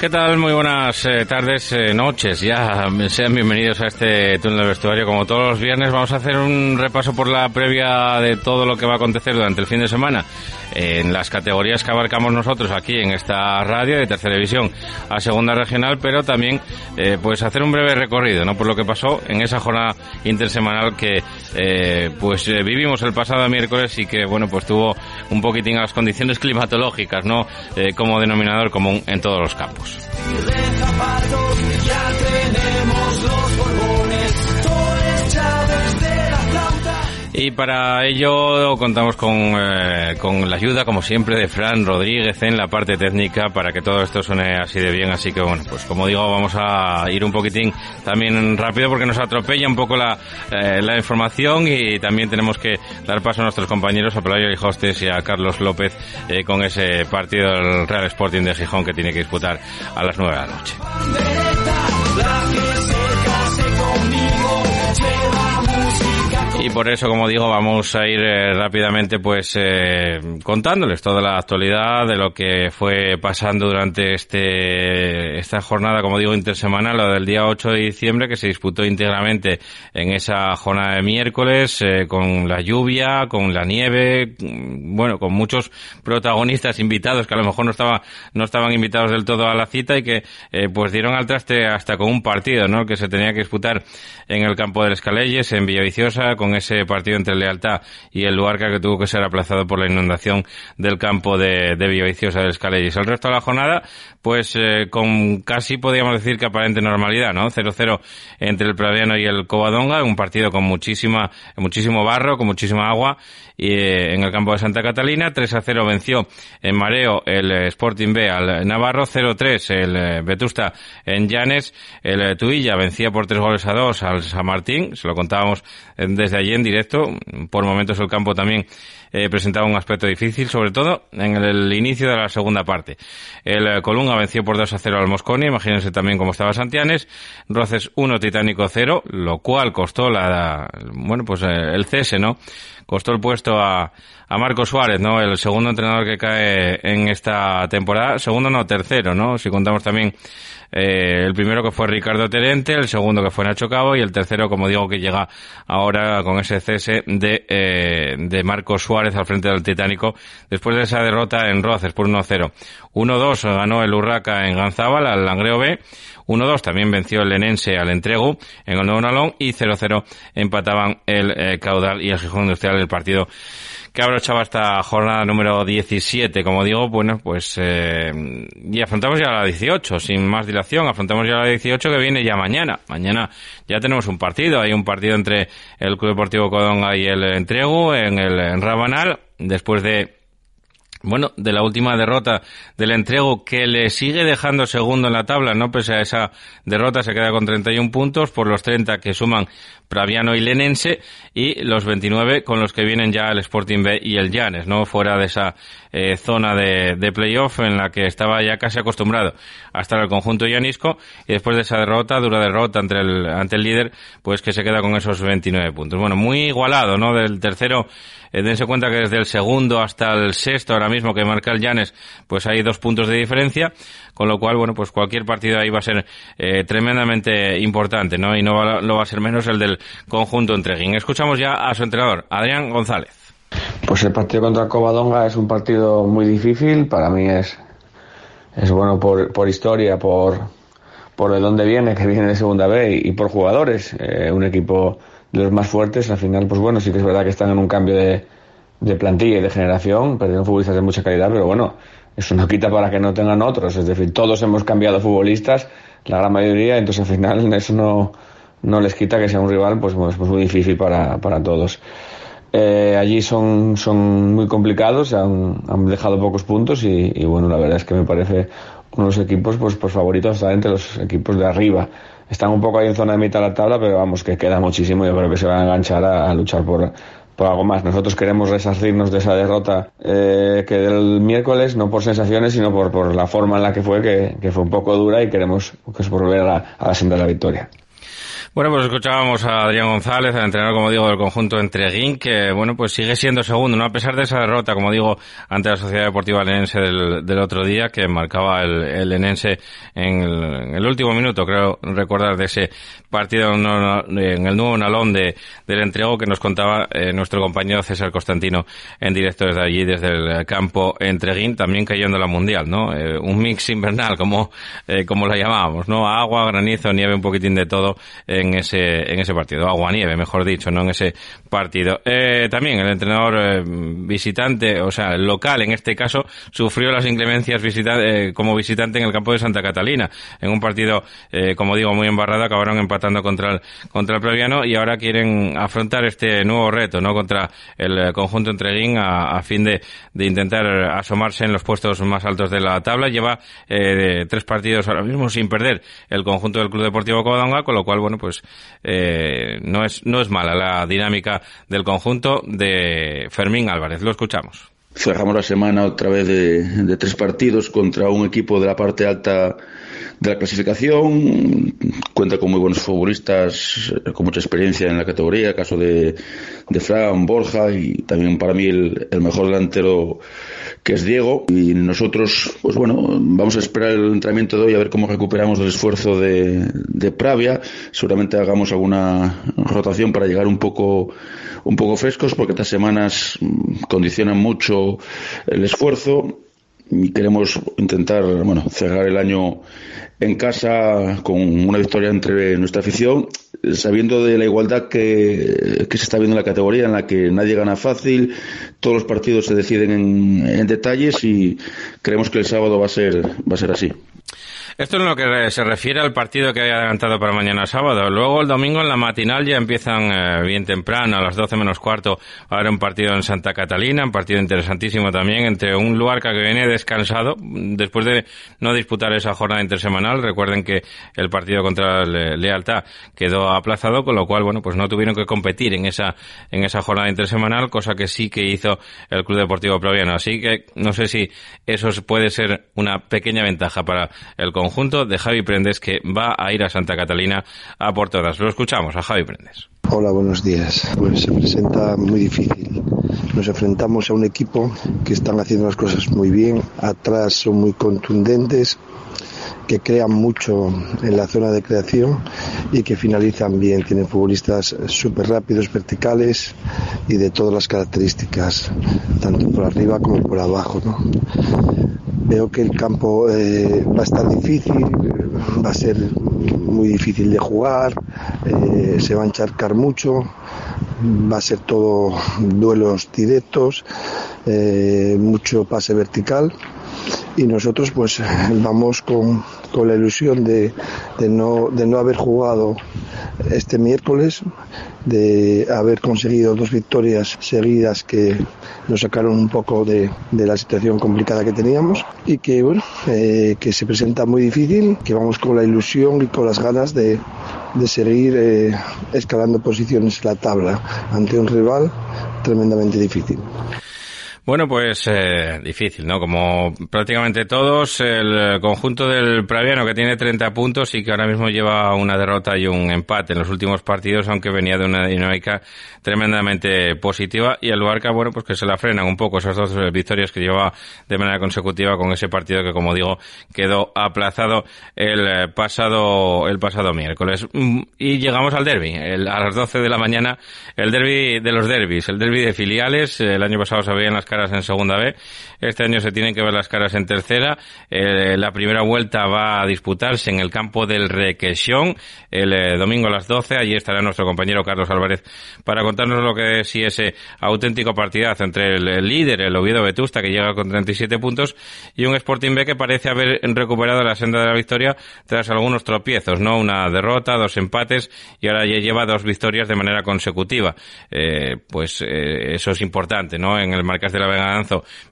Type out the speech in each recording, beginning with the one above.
¿Qué tal? Muy buenas eh, tardes, eh, noches. Ya sean bienvenidos a este túnel de vestuario. Como todos los viernes, vamos a hacer un repaso por la previa de todo lo que va a acontecer durante el fin de semana en las categorías que abarcamos nosotros aquí en esta radio de tercera división a segunda regional, pero también eh, pues hacer un breve recorrido, ¿no? Por lo que pasó en esa jornada intersemanal que pues vivimos el pasado miércoles y que bueno pues tuvo un poquitín las condiciones climatológicas, ¿no? como denominador común en todos los campos. Y para ello contamos con, eh, con la ayuda, como siempre, de Fran Rodríguez en la parte técnica para que todo esto suene así de bien. Así que, bueno, pues como digo, vamos a ir un poquitín también rápido porque nos atropella un poco la, eh, la información y también tenemos que dar paso a nuestros compañeros, a Pelayo y Hostes y a Carlos López eh, con ese partido del Real Sporting de Gijón que tiene que disputar a las nueve de la noche. Y por eso, como digo, vamos a ir eh, rápidamente pues eh, contándoles toda la actualidad de lo que fue pasando durante este esta jornada, como digo, intersemanal, lo del día 8 de diciembre, que se disputó íntegramente en esa jornada de miércoles, eh, con la lluvia, con la nieve, mm, bueno, con muchos protagonistas invitados que a lo mejor no, estaba, no estaban invitados del todo a la cita y que pues dieron al traste hasta con un partido, ¿no? Que se tenía que disputar en el campo del Escaleyes, en Villaviciosa, con ese partido entre Lealtad y el Luarca que tuvo que ser aplazado por la inundación del campo de, de Villaviciosa del Escaleyes. El resto de la jornada, pues eh, con casi podríamos decir que aparente normalidad, ¿no? 0-0 entre el Praviano y el Covadonga, un partido con muchísima, muchísimo barro, con muchísima agua, y eh, en el campo de Santa Catalina, 3-0 venció en mareo el Sporting B al Navarro, 0-3 el Vetusta en Llanes, el Tuilla vencía por tres goles a dos al San Martín, se lo contábamos desde allí en directo. Por momentos el campo también eh, presentaba un aspecto difícil, sobre todo en el, inicio de la segunda parte. El eh, Colunga venció por 2 a 0 al Mosconi, imagínense también cómo estaba Santianes. Roces 1, Titánico 0, lo cual costó la, bueno, pues eh, el cese, ¿no? Costó el puesto a, a Marco Suárez, ¿no? El segundo entrenador que cae en esta temporada. Segundo no, tercero, ¿no? Si contamos también eh, el primero que fue Ricardo Terente, el segundo que fue Nacho Cabo y el tercero, como digo, que llega ahora con ese cese de, eh, de Marco Suárez al frente del Titánico después de esa derrota en Roces por 1-0. 1-2 ganó el Urraca en Ganzábal al Langreo B. 1-2 también venció el Lenense al Entrego en el Nuevo Nalón y 0-0 empataban el eh, Caudal y el Gijón Industrial del partido que abrochaba esta jornada número 17. Como digo, bueno, pues eh, y afrontamos ya la 18, sin más dilación, afrontamos ya la 18 que viene ya mañana. Mañana ya tenemos un partido, hay un partido entre el Club Deportivo Codonga y el Entrego en el en Rabanal, después de bueno, de la última derrota del entrego que le sigue dejando segundo en la tabla, ¿no? Pese a esa derrota se queda con 31 puntos por los 30 que suman Praviano y Lenense y los 29 con los que vienen ya el Sporting B y el Llanes, ¿no? Fuera de esa eh, zona de, de, playoff en la que estaba ya casi acostumbrado a estar el conjunto llanisco y después de esa derrota, dura derrota ante el, ante el líder, pues que se queda con esos 29 puntos. Bueno, muy igualado, ¿no? Del tercero eh, dense cuenta que desde el segundo hasta el sexto, ahora mismo que marca el Llanes, pues hay dos puntos de diferencia, con lo cual, bueno, pues cualquier partido ahí va a ser eh, tremendamente importante, ¿no? Y no va, lo va a ser menos el del conjunto entreguín. Escuchamos ya a su entrenador, Adrián González. Pues el partido contra Covadonga es un partido muy difícil, para mí es, es bueno por, por historia, por, por de dónde viene, que viene de segunda B y, por jugadores, eh, un equipo de los más fuertes, al final, pues bueno, sí que es verdad que están en un cambio de, de plantilla y de generación, perdieron futbolistas de mucha calidad, pero bueno, eso no quita para que no tengan otros, es decir, todos hemos cambiado futbolistas, la gran mayoría, entonces al final eso no, no les quita que sea un rival pues, pues, pues muy difícil para, para todos. Eh, allí son, son muy complicados, han, dejado pocos puntos y, bueno, la verdad es que me parece unos equipos pues, pues favoritos hasta entre los equipos de arriba están un poco ahí en zona de mitad de la tabla, pero vamos, que queda muchísimo. Yo creo que se van a enganchar a, luchar por, por algo más. Nosotros queremos resarcirnos de esa derrota eh, que del miércoles, no por sensaciones, sino por, por la forma en la que fue, que, que fue un poco dura y queremos pues, volver a a la senda de la victoria. Bueno, pues escuchábamos a Adrián González, el entrenador, como digo, del conjunto Entreguín, que, bueno, pues sigue siendo segundo, ¿no? A pesar de esa derrota, como digo, ante la Sociedad Deportiva Lenense del, otro día, que marcaba el, el Lenense en el, último minuto, creo recordar, de ese partido en el nuevo Nalón de, del entrego que nos contaba eh, nuestro compañero César Constantino en directo desde allí, desde el campo Entreguín, también cayendo en la Mundial, ¿no? Eh, un mix invernal, como, eh, como la llamábamos, ¿no? Agua, granizo, nieve, un poquitín de todo en ese, en ese partido. Agua, nieve, mejor dicho, no en ese partido. Eh, también el entrenador eh, visitante, o sea, el local en este caso, sufrió las inclemencias visita eh, como visitante en el campo de Santa Catalina. En un partido, eh, como digo, muy embarrado, acabaron empatando contra el, contra el Previano y ahora quieren afrontar este nuevo reto, ¿no? Contra el conjunto entreguín a, a fin de, de intentar asomarse en los puestos más altos de la tabla. Lleva tres partidos ahora mismo sin perder el conjunto del Club Deportivo Covadonga, con lo cual, bueno, pues eh, no es no es mala la dinámica del conjunto de Fermín Álvarez. Lo escuchamos. Cerramos la semana otra vez de tres partidos contra un equipo de la parte alta de la clasificación, cuenta con muy buenos futbolistas, con mucha experiencia en la categoría, caso de, de Fran, Borja y también para mí el, mejor delantero que es Diego. Y nosotros, pues bueno, vamos a esperar el entrenamiento de hoy a ver cómo recuperamos el esfuerzo de, de Pravia. Seguramente hagamos alguna rotación para llegar un poco, un poco frescos, porque estas semanas condicionan mucho el esfuerzo queremos intentar bueno cerrar el año en casa con una victoria entre nuestra afición sabiendo de la igualdad que, que se está viendo en la categoría en la que nadie gana fácil todos los partidos se deciden en, en detalles y creemos que el sábado va a ser va a ser así esto es lo que se refiere al partido que hay adelantado para mañana sábado. Luego el domingo en la matinal ya empiezan eh, bien temprano, a las 12 menos cuarto, a haber un partido en Santa Catalina, un partido interesantísimo también entre un Luarca que viene descansado después de no disputar esa jornada intersemanal. Recuerden que el partido contra el Lealtad quedó aplazado, con lo cual, bueno, pues no tuvieron que competir en esa, en esa jornada intersemanal, cosa que sí que hizo el Club Deportivo Proviano. Así que no sé si eso puede ser una pequeña ventaja para el conjunto conjunto de Javi Prendes que va a ir a Santa Catalina a por todas. Lo escuchamos a Javi Prendes. Hola, buenos días. Pues se presenta muy difícil. Nos enfrentamos a un equipo que están haciendo las cosas muy bien. Atrás son muy contundentes que crean mucho en la zona de creación y que finalizan bien. Tienen futbolistas súper rápidos, verticales y de todas las características, tanto por arriba como por abajo. Veo que el campo eh, va a estar difícil, va a ser muy difícil de jugar, eh, se va a encharcar mucho, va a ser todo duelos directos, eh, mucho pase vertical y nosotros pues vamos con, con la ilusión de, de, no, de no haber jugado este miércoles, de haber conseguido dos victorias seguidas que nos sacaron un poco de, de la situación complicada que teníamos y que bueno, eh, que se presenta muy difícil, que vamos con la ilusión y con las ganas de, de seguir eh, escalando posiciones en la tabla ante un rival tremendamente difícil. Bueno, pues eh, difícil, ¿no? Como prácticamente todos, el conjunto del Praviano que tiene 30 puntos y que ahora mismo lleva una derrota y un empate en los últimos partidos, aunque venía de una dinámica tremendamente positiva y el Luarca, bueno, pues que se la frenan un poco esas dos victorias que lleva de manera consecutiva con ese partido que, como digo, quedó aplazado el pasado el pasado miércoles. Mm, y llegamos al derby, a las 12 de la mañana, el derby de los derbis, el derby de filiales. El año pasado se veían las en segunda B. Este año se tienen que ver las caras en tercera. Eh, la primera vuelta va a disputarse en el campo del Requesión el eh, domingo a las 12. Allí estará nuestro compañero Carlos Álvarez para contarnos lo que es ese auténtico partidazo entre el, líder, el Oviedo Vetusta, que llega con 37 puntos, y un Sporting B que parece haber recuperado la senda de la victoria tras algunos tropiezos, ¿no? Una derrota, dos empates y ahora ya lleva dos victorias de manera consecutiva. Eh, pues eso es importante, ¿no? En el marcas de la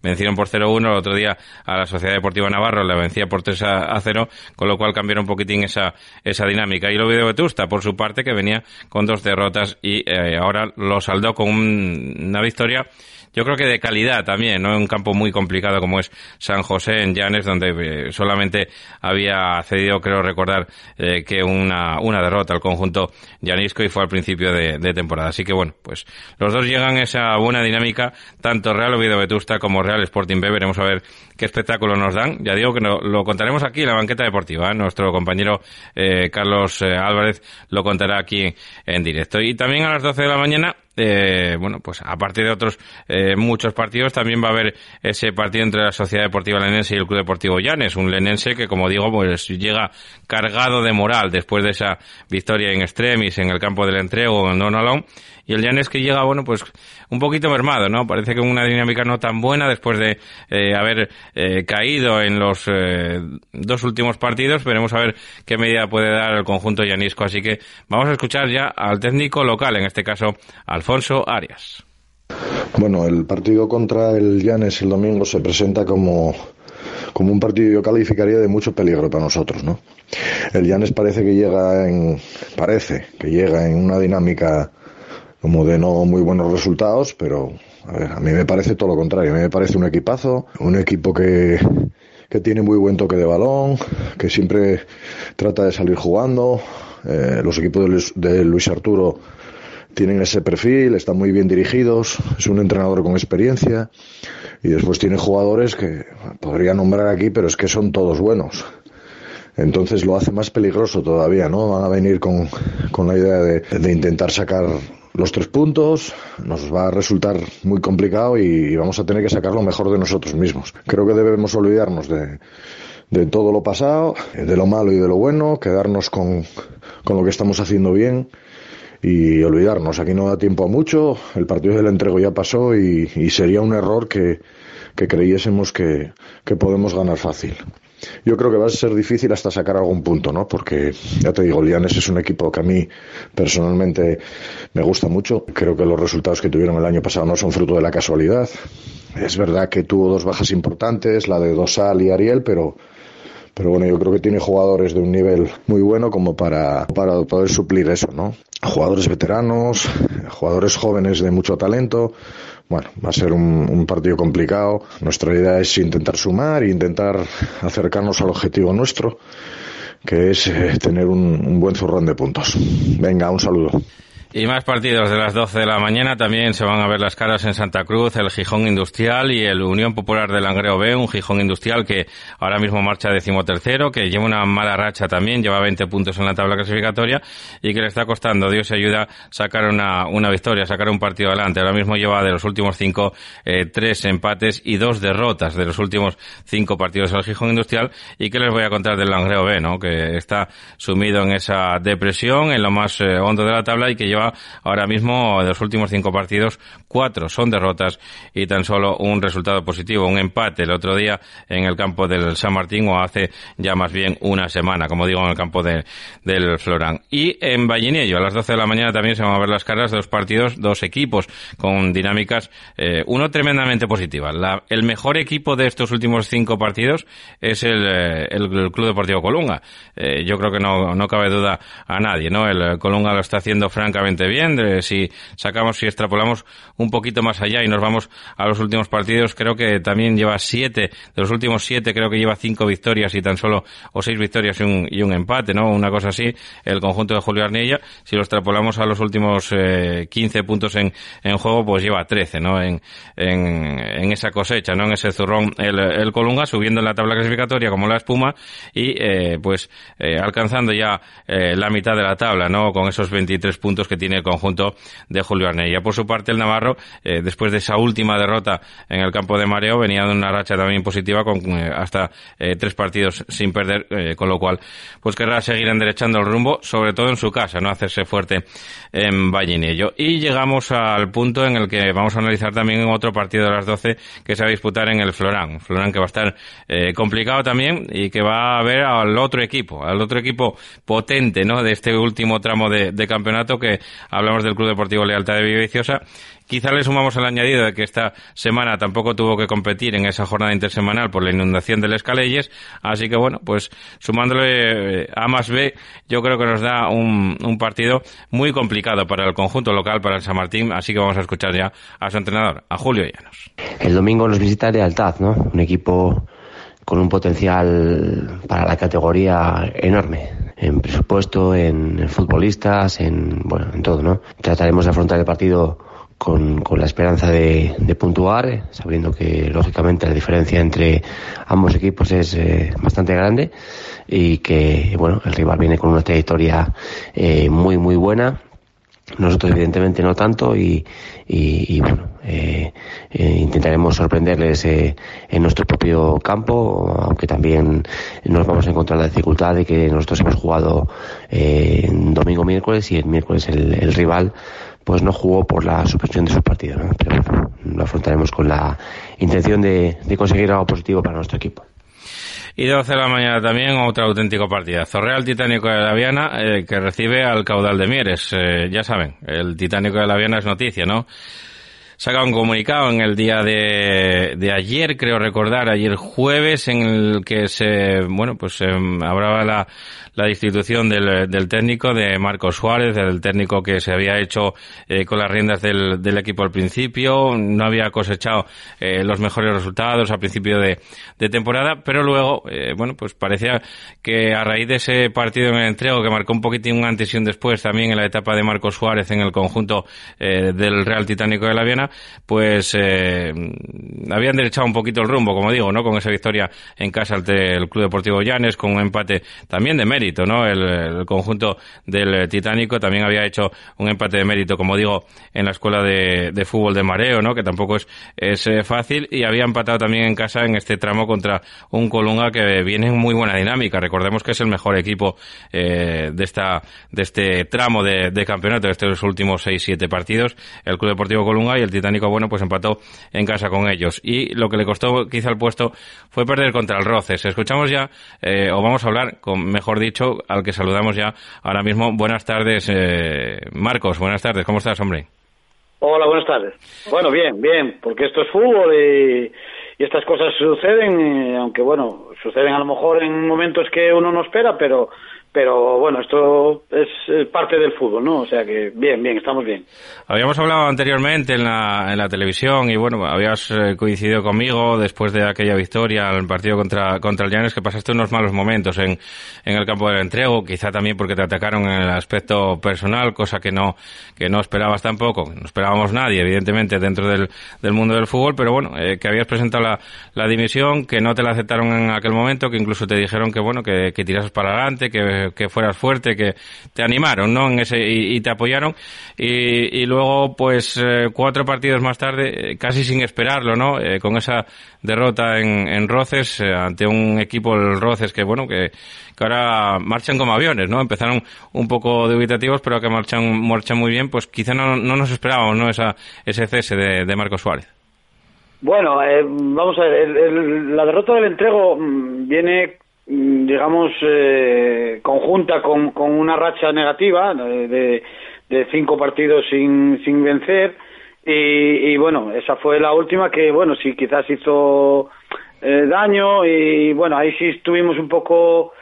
vencieron por 0-1, el otro día a la Sociedad Deportiva Navarro la vencía por 3-0, con lo cual cambiaron un poquitín esa, esa dinámica. Y lo de Vetusta, por su parte, que venía con dos derrotas y eh, ahora lo saldó con una victoria yo creo que de calidad también, ¿no? Un campo muy complicado como es San José en Llanes, donde eh, solamente había cedido, creo recordar, eh, que una, una derrota al conjunto llanisco y fue al principio de, temporada. Así que bueno, pues los dos llegan a esa buena dinámica, tanto Real Oviedo Vetusta como Real Sporting B. Veremos a ver qué espectáculo nos dan. Ya digo que lo contaremos aquí en la banqueta deportiva. ¿eh? Nuestro compañero Carlos Álvarez lo contará aquí en directo. Y también a las 12 de la mañana eh, bueno, pues aparte de otros eh, muchos partidos, también va a haber ese partido entre la Sociedad Deportiva Lenense y el Club Deportivo Llanes, un Lenense que, como digo, pues llega cargado de moral después de esa victoria en extremis en el campo del entrego en Donalón y el Llanes que llega, bueno, pues un poquito mermado, ¿no? Parece que una dinámica no tan buena después de eh, haber eh, caído en los eh, dos últimos partidos. Veremos a ver qué medida puede dar el conjunto llanisco. Así que vamos a escuchar ya al técnico local, en este caso Alfonso Arias. Bueno, el partido contra el Llanes el domingo se presenta como como un partido yo calificaría de mucho peligro para nosotros, ¿no? El Llanes parece que llega en parece que llega en una dinámica como de no muy buenos resultados, pero a, ver, a mí me parece todo lo contrario. A mí me parece un equipazo, un equipo que, que tiene muy buen toque de balón, que siempre trata de salir jugando. Eh, los equipos de de Luis Arturo tienen ese perfil, están muy bien dirigidos, es un entrenador con experiencia y después tiene jugadores que podría nombrar aquí, pero es que son todos buenos. Entonces lo hace más peligroso todavía, ¿no? Van a venir con, con la idea de, de intentar sacar los tres puntos, nos va a resultar muy complicado y vamos a tener que sacar lo mejor de nosotros mismos. Creo que debemos olvidarnos de, de todo lo pasado, de lo malo y de lo bueno, quedarnos con, con lo que estamos haciendo bien y olvidarnos. Aquí no da tiempo a mucho, el partido del entrego ya pasó y, sería un error que, que creyésemos que, que podemos ganar fácil. Yo creo que va a ser difícil hasta sacar algún punto, ¿no? Porque, ya te digo, Lianes es un equipo que a mí personalmente me gusta mucho. Creo que los resultados que tuvieron el año pasado no son fruto de la casualidad. Es verdad que tuvo dos bajas importantes, la de Dosal y Ariel, pero, pero bueno, yo creo que tiene jugadores de un nivel muy bueno como para, para poder suplir eso, ¿no? Jugadores veteranos, jugadores jóvenes de mucho talento, bueno, va a ser un, partido complicado. Nuestra idea es intentar sumar e intentar acercarnos al objetivo nuestro, que es eh, tener un, un buen zurrón de puntos. Venga, un saludo. Y más partidos de las 12 de la mañana. También se van a ver las caras en Santa Cruz, el Gijón Industrial y el Unión Popular de Langreo B, un Gijón Industrial que ahora mismo marcha decimotercero, que lleva una mala racha también, lleva 20 puntos en la tabla clasificatoria y que le está costando, Dios se ayuda, sacar una, una victoria, sacar un partido adelante. Ahora mismo lleva de los últimos cinco, eh, tres empates y dos derrotas de los últimos cinco partidos el Gijón Industrial. ¿Y qué les voy a contar del Langreo B, no? Que está sumido en esa depresión, en lo más eh, hondo de la tabla y que lleva ahora mismo de los últimos cinco partidos, cuatro son derrotas y tan solo un resultado positivo, un empate el otro día en el campo del San Martín o hace ya más bien una semana, como digo, en el campo de, del Florán. Y en Vallinello, a las 12 de la mañana también se van a ver las caras de dos partidos, dos equipos con dinámicas, eh, uno tremendamente positiva. La, el mejor equipo de estos últimos cinco partidos es el, eh, el, Club Deportivo Colunga. Eh, yo creo que no, no cabe duda a nadie, ¿no? El Colunga lo está haciendo francamente bien. si sacamos, si extrapolamos un poquito más allá y nos vamos a los últimos partidos, creo que también lleva siete, de los últimos siete, creo que lleva cinco victorias y tan solo, o seis victorias y un, y un empate, ¿no? Una cosa así, el conjunto de Julio Arnilla, si lo extrapolamos a los últimos eh, 15 puntos en, en juego, pues lleva 13, ¿no? En, en, en esa cosecha, ¿no? En ese zurrón, el, el Colunga subiendo en la tabla clasificatoria como la espuma y, eh, pues, eh, alcanzando ya eh, la mitad de la tabla, ¿no? Con esos 23 puntos que tiene el conjunto de Julio Arnella. Por su parte, el Navarro, eh, después de esa última derrota en el campo de mareo, venía de una racha también positiva con eh, hasta eh, tres partidos sin perder, con lo cual, pues querrá seguir enderechando el rumbo, sobre todo en su casa, no hacerse fuerte en Vallinello. Y llegamos al punto en el que vamos a analizar también otro partido de las 12 que se va a disputar en el Florán. Florán que va a estar complicado también y que va a ver al otro equipo, al otro equipo potente, ¿no? De este último tramo de, de campeonato que hablamos del Club Deportivo Lealtad de Villaviciosa Quizá le sumamos el añadido de que esta semana tampoco tuvo que competir en esa jornada intersemanal por la inundación del Escaleyes, así que bueno, pues sumándole eh, A más B, yo creo que nos da un, un partido muy complicado para el conjunto local, para el San Martín, así que vamos a escuchar ya a su entrenador, a Julio Llanos. El domingo nos visita Lealtad, ¿no? Un equipo con un potencial para la categoría enorme en presupuesto, en futbolistas, en bueno, en todo, ¿no? Trataremos de afrontar el partido con, con la esperanza de, de, puntuar, sabiendo que lógicamente la diferencia entre ambos equipos es eh, bastante grande y que bueno el rival viene con una trayectoria eh, muy muy buena. Nosotros evidentemente no tanto y, y, y bueno eh, eh, intentaremos sorprenderles eh, en nuestro propio campo, aunque también nos vamos a encontrar la dificultad de que nosotros hemos jugado eh, domingo miércoles y el miércoles el, el rival pues no jugó por la suspensión de sus partidos. ¿no? Pero lo afrontaremos con la intención de, conseguir algo positivo para nuestro equipo. Y de 12 de la mañana también otro auténtico partidazo. Real Titánico de la Viana que recibe al caudal de Mieres. Eh, ya saben, el Titánico de la Viana es noticia, ¿no? saca un comunicado en el día de, de, ayer, creo recordar, ayer jueves, en el que se, bueno, pues eh, hablaba la, la destitución del, del, técnico, de Marcos Suárez, del técnico que se había hecho eh, con las riendas del, del, equipo al principio, no había cosechado eh, los mejores resultados al principio de, temporada, pero luego, eh, bueno, pues parecía que a raíz de ese partido en el entrego que marcó un poquitín un antes y un después también en la etapa de Marcos Suárez en el conjunto del Real Titánico de la Viena, pues habían derechado un poquito el rumbo, como digo, ¿no? Con esa victoria en casa ante el Club Deportivo Llanes, con un empate también de mérito, ¿no? El, conjunto del Titánico también había hecho un empate de mérito, como digo, en la escuela de, fútbol de Mareo, ¿no? Que tampoco es, es eh, fácil y había empatado también en casa en este tramo contra un Colunga que viene en muy buena dinámica. Recordemos que es el mejor equipo eh, de esta de este tramo de, campeonato de estos últimos 6-7 partidos, el Club Deportivo Colunga y el Titánico bueno, pues empató en casa con ellos. Y lo que le costó quizá el puesto fue perder contra el Roces. Escuchamos ya, eh, o vamos a hablar, con, mejor dicho, al que saludamos ya ahora mismo. Buenas tardes, eh, Marcos. Buenas tardes. ¿Cómo estás, hombre? Hola, buenas tardes. Bueno, bien, bien, porque esto es fútbol y, estas cosas suceden, eh, aunque bueno, suceden a lo mejor en momentos que uno no espera, pero pero bueno, esto es parte del fútbol, ¿no? O sea que bien, bien, estamos bien. Habíamos hablado anteriormente en la, en la televisión y bueno, habías eh, coincidido conmigo después de aquella victoria en el partido contra, contra el Llanes que pasaste unos malos momentos en, en el campo del entrego, quizá también porque te atacaron en el aspecto personal, cosa que no, que no esperabas tampoco, no esperábamos nadie, evidentemente, dentro del, del mundo del fútbol, pero bueno, eh, que habías presentado la, la dimisión, que no te la aceptaron en aquel momento, que incluso te dijeron que bueno, que, que tirasas para adelante, que que, fueras fuerte, que te animaron, ¿no? En ese, y, te apoyaron. Y, y luego, pues, eh, cuatro partidos más tarde, eh, casi sin esperarlo, ¿no? Eh, con esa derrota en, en Roces, ante un equipo, el Roces, que bueno, que, que, ahora marchan como aviones, ¿no? Empezaron un poco dubitativos, pero que marchan, marchan muy bien, pues quizá no, no nos esperábamos, ¿no? Esa, ese cese de, de Marco Suárez. Bueno, eh, vamos a ver, la derrota del entrego mm, viene, digamos, eh, conjunta con, con, una racha negativa de, de, cinco partidos sin, sin vencer. Y, y, bueno, esa fue la última que, bueno, sí quizás hizo eh, daño y bueno, ahí sí estuvimos un poco,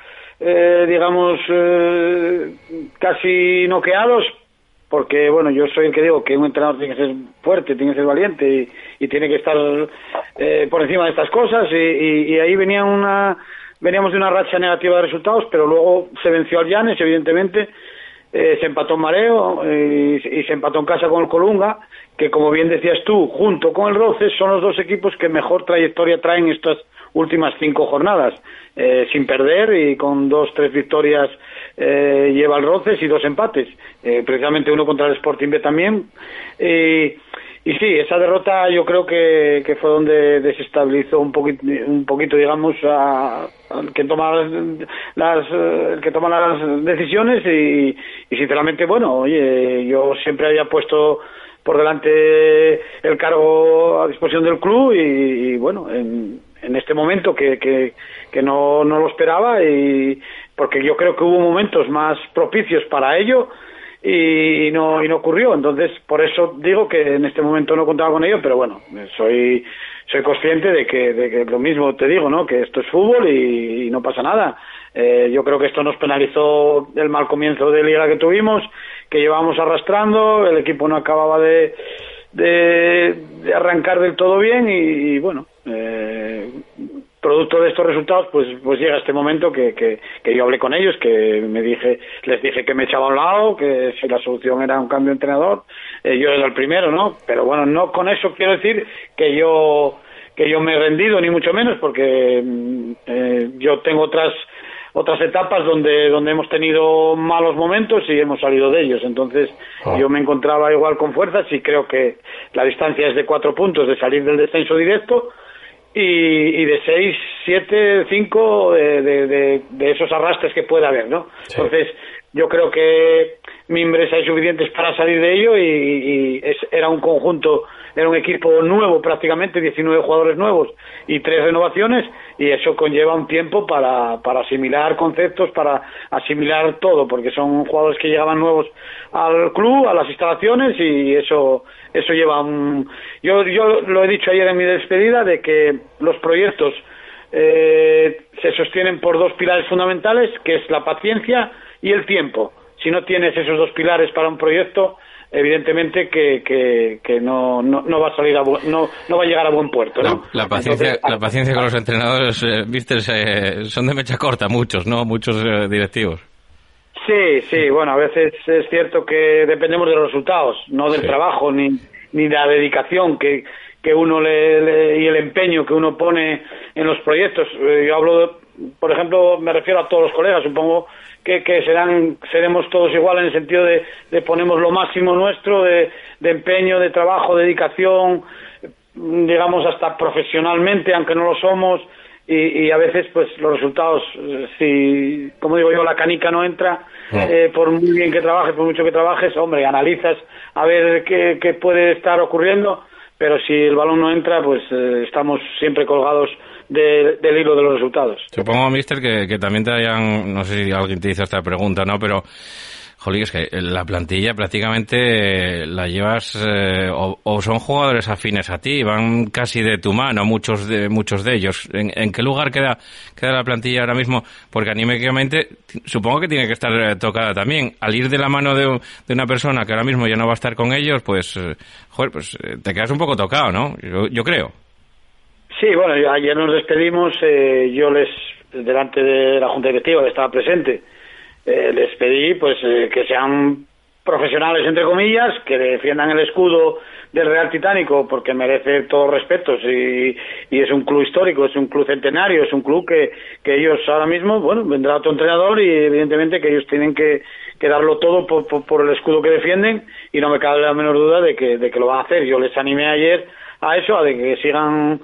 digamos, casi noqueados, porque bueno, yo soy el que digo que un entrenador tiene que ser fuerte, tiene que ser valiente y, tiene que estar eh, por encima de estas cosas y, ahí venía una veníamos de una racha negativa de resultados, pero luego se venció al Llanes, evidentemente, eh, se empató en Mareo y, se empató en casa con el Colunga, que como bien decías tú, junto con el Roces son los dos equipos que mejor trayectoria traen estas últimas cinco jornadas, eh, sin perder y con dos, tres victorias eh, lleva el Roces y dos empates, eh, precisamente uno contra el Sporting B también. y sí, esa derrota yo creo que, que fue donde desestabilizó un poquito, un poquito digamos, a, que toma las, que toma las decisiones y, y sinceramente, bueno, oye, yo siempre había puesto por delante el cargo a disposición del club y, bueno, en, en este momento que, que, que no, no lo esperaba y, porque yo creo que hubo momentos más propicios para ello y no, y no ocurrió. Entonces, por eso digo que en este momento no contaba con ello, pero bueno, soy, soy consciente de que, de que lo mismo te digo, ¿no? Que esto es fútbol y, no pasa nada. Eh, yo creo que esto nos penalizó el mal comienzo de liga que tuvimos, que llevábamos arrastrando, el equipo no acababa de, de, arrancar del todo bien y, bueno, eh, producto de estos resultados, pues, pues llega este momento que, que, yo hablé con ellos, que me dije, les dije que me echaba a un lado, que si la solución era un cambio de entrenador, eh, yo era el primero, ¿no? Pero bueno, no con eso quiero decir que yo que yo me he rendido ni mucho menos, porque mm, eh, yo tengo otras otras etapas donde donde hemos tenido malos momentos y hemos salido de ellos. Entonces ah. yo me encontraba igual con fuerzas y creo que la distancia es de cuatro puntos de salir del descenso directo y, de 6, 7, 5 de, de, esos arrastres que pueda haber, ¿no? Entonces, yo creo que mimbres hay suficientes para salir de ello y, era un conjunto, era un equipo nuevo prácticamente, 19 jugadores nuevos y tres renovaciones y eso conlleva un tiempo para, para asimilar conceptos, para asimilar todo, porque son jugadores que llegaban nuevos al club, a las instalaciones y eso eso lleva un... Yo, yo lo he dicho ayer en mi despedida de que los proyectos eh, se sostienen por dos pilares fundamentales, que es la paciencia y el tiempo. Si no tienes esos dos pilares para un proyecto, evidentemente que, que, no, no, va a salir a no, no va a llegar a buen puerto ¿no? la, paciencia la paciencia con los entrenadores eh, viste son de mecha corta muchos no muchos eh, directivos Sí, sí, bueno, a veces es cierto que dependemos de los resultados, no del trabajo ni, ni de la dedicación que, que uno le, y el empeño que uno pone en los proyectos. Eh, yo hablo, por ejemplo, me refiero a todos los colegas, supongo que, que serán, seremos todos igual en el sentido de, de ponemos lo máximo nuestro de, de empeño, de trabajo, dedicación, digamos hasta profesionalmente, aunque no lo somos, y, a veces pues los resultados si como digo yo la canica no entra eh, por muy bien que trabajes por mucho que trabajes hombre analizas a ver qué, qué puede estar ocurriendo pero si el balón no entra pues eh, estamos siempre colgados del hilo de los resultados. Supongo mister que, que también te hayan no sé si alguien te hizo esta pregunta no pero Jolín, es que la plantilla prácticamente la llevas eh, o, son jugadores afines a ti, van casi de tu mano muchos de muchos de ellos. ¿En, qué lugar queda queda la plantilla ahora mismo? Porque anímicamente supongo que tiene que estar eh, tocada también. Al ir de la mano de, una persona que ahora mismo ya no va a estar con ellos, pues eh, pues te quedas un poco tocado, ¿no? Yo, creo. Sí, bueno, ayer nos despedimos, yo les delante de la junta directiva estaba presente eh, les pedí pues eh, que sean profesionales, entre comillas, que defiendan el escudo del Real Titánico porque merece todos respetos y, y, es un club histórico, es un club centenario, es un club que, ellos ahora mismo, bueno, vendrá otro entrenador y evidentemente que ellos tienen que, que darlo todo por, por, por, el escudo que defienden y no me cabe la menor duda de que, de que lo van a hacer. Yo les animé ayer a eso, a de que sigan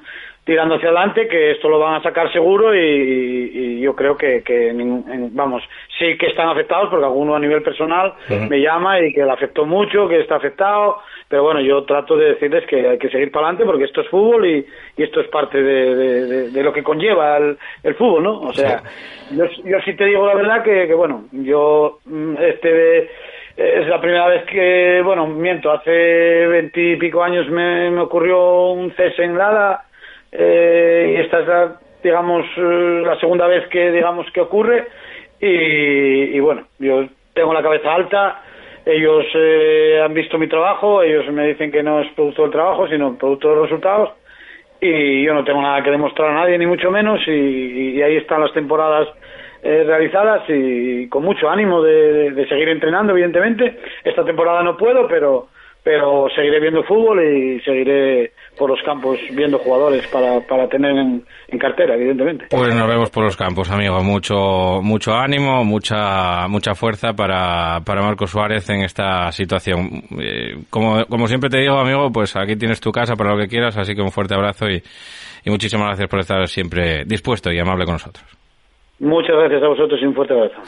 tirando hacia adelante, que esto lo van a sacar seguro y, y yo creo que, que en, vamos, sí que están afectados porque alguno a nivel personal uh -huh. me llama y que le afectó mucho, que está afectado, pero bueno, yo trato de decirles que hay que seguir para adelante porque esto es fútbol y, y esto es parte de, de, de, de, lo que conlleva el, el fútbol, ¿no? O sea, sí. yo, yo sí te digo la verdad que, que bueno, yo mm, este es la primera vez que, bueno, miento, hace veintipico años me, me ocurrió un cese en Lada eh, y esta es la, digamos, eh, la segunda vez que, digamos, que ocurre. Y, y bueno, yo tengo la cabeza alta, ellos eh, han visto mi trabajo, ellos me dicen que no es producto del trabajo, sino producto de los resultados. Y yo no tengo nada que demostrar a nadie, ni mucho menos, y, ahí están las temporadas eh, realizadas. Y con mucho ánimo de, seguir entrenando, evidentemente. Esta temporada no puedo, pero pero seguiré viendo fútbol y seguiré por los campos viendo jugadores para, para tener en, en, cartera, evidentemente. Pues nos vemos por los campos, amigo. Mucho mucho ánimo, mucha mucha fuerza para, para Marcos Suárez en esta situación. Eh, como, como siempre te digo, amigo, pues aquí tienes tu casa para lo que quieras, así que un fuerte abrazo y, y muchísimas gracias por estar siempre dispuesto y amable con nosotros. Muchas gracias a vosotros y un fuerte abrazo.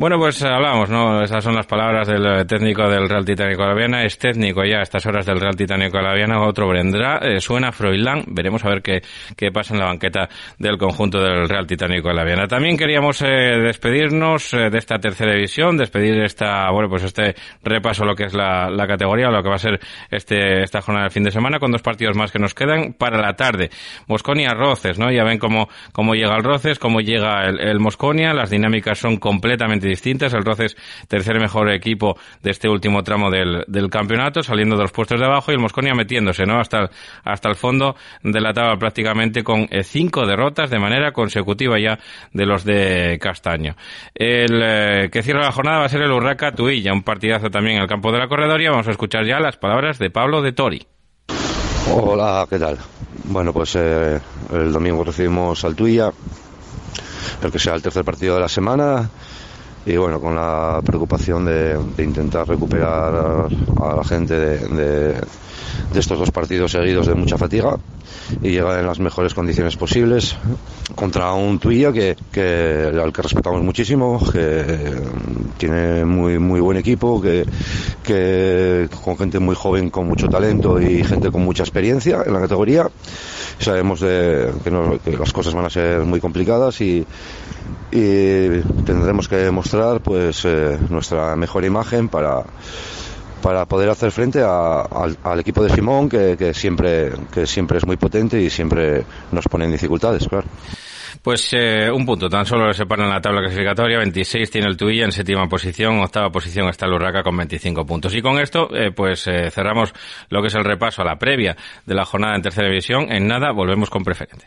Bueno, pues hablamos, ¿no? Esas son las palabras del técnico del Real Titánico de la Viana. Es técnico ya a estas horas del Real Titánico de la Viana. Otro vendrá. Eh, suena Froilán. Veremos a ver qué, qué pasa en la banqueta del conjunto del Real Titánico de la Viana. También queríamos eh, despedirnos eh, de esta tercera división, despedir esta, bueno, pues este repaso lo que es la, la categoría, lo que va a ser este, esta jornada del fin de semana con dos partidos más que nos quedan para la tarde. Mosconia Roces, ¿no? Ya ven cómo, cómo llega el Roces, cómo llega el, el Mosconia. Las dinámicas son completamente distintas. El Roces, tercer mejor equipo de este último tramo del, del campeonato, saliendo de los puestos de abajo y el Mosconia metiéndose, ¿no? Hasta, hasta el fondo de la tabla prácticamente con eh, cinco derrotas de manera consecutiva ya de los de Castaño. El eh, que cierra la jornada va a ser el Urraca Tuilla, un partidazo también en el campo de la corredoria. Vamos a escuchar ya las palabras de Pablo de Tori. Hola, ¿qué tal? Bueno, pues eh, el domingo recibimos al Tuilla, el que sea el tercer partido de la semana y bueno, con la preocupación de, de intentar recuperar a, la gente de, de, de, estos dos partidos seguidos de mucha fatiga y llegar en las mejores condiciones posibles contra un Tuilla que, que al que respetamos muchísimo, que tiene muy muy buen equipo, que, que con gente muy joven con mucho talento y gente con mucha experiencia en la categoría. Sabemos de, que, no, que las cosas van a ser muy complicadas y y tendremos que mostrar pues eh, nuestra mejor imagen para para poder hacer frente a, al, equipo de Simón que, que, siempre que siempre es muy potente y siempre nos pone en dificultades claro pues eh, un punto, tan solo le separan la tabla clasificatoria, 26 tiene el Tuilla en séptima posición, octava posición está el Urraca con 25 puntos. Y con esto, eh, pues eh, cerramos lo que es el repaso a la previa de la jornada en tercera división. En nada, volvemos con preferente.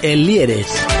en Lieres.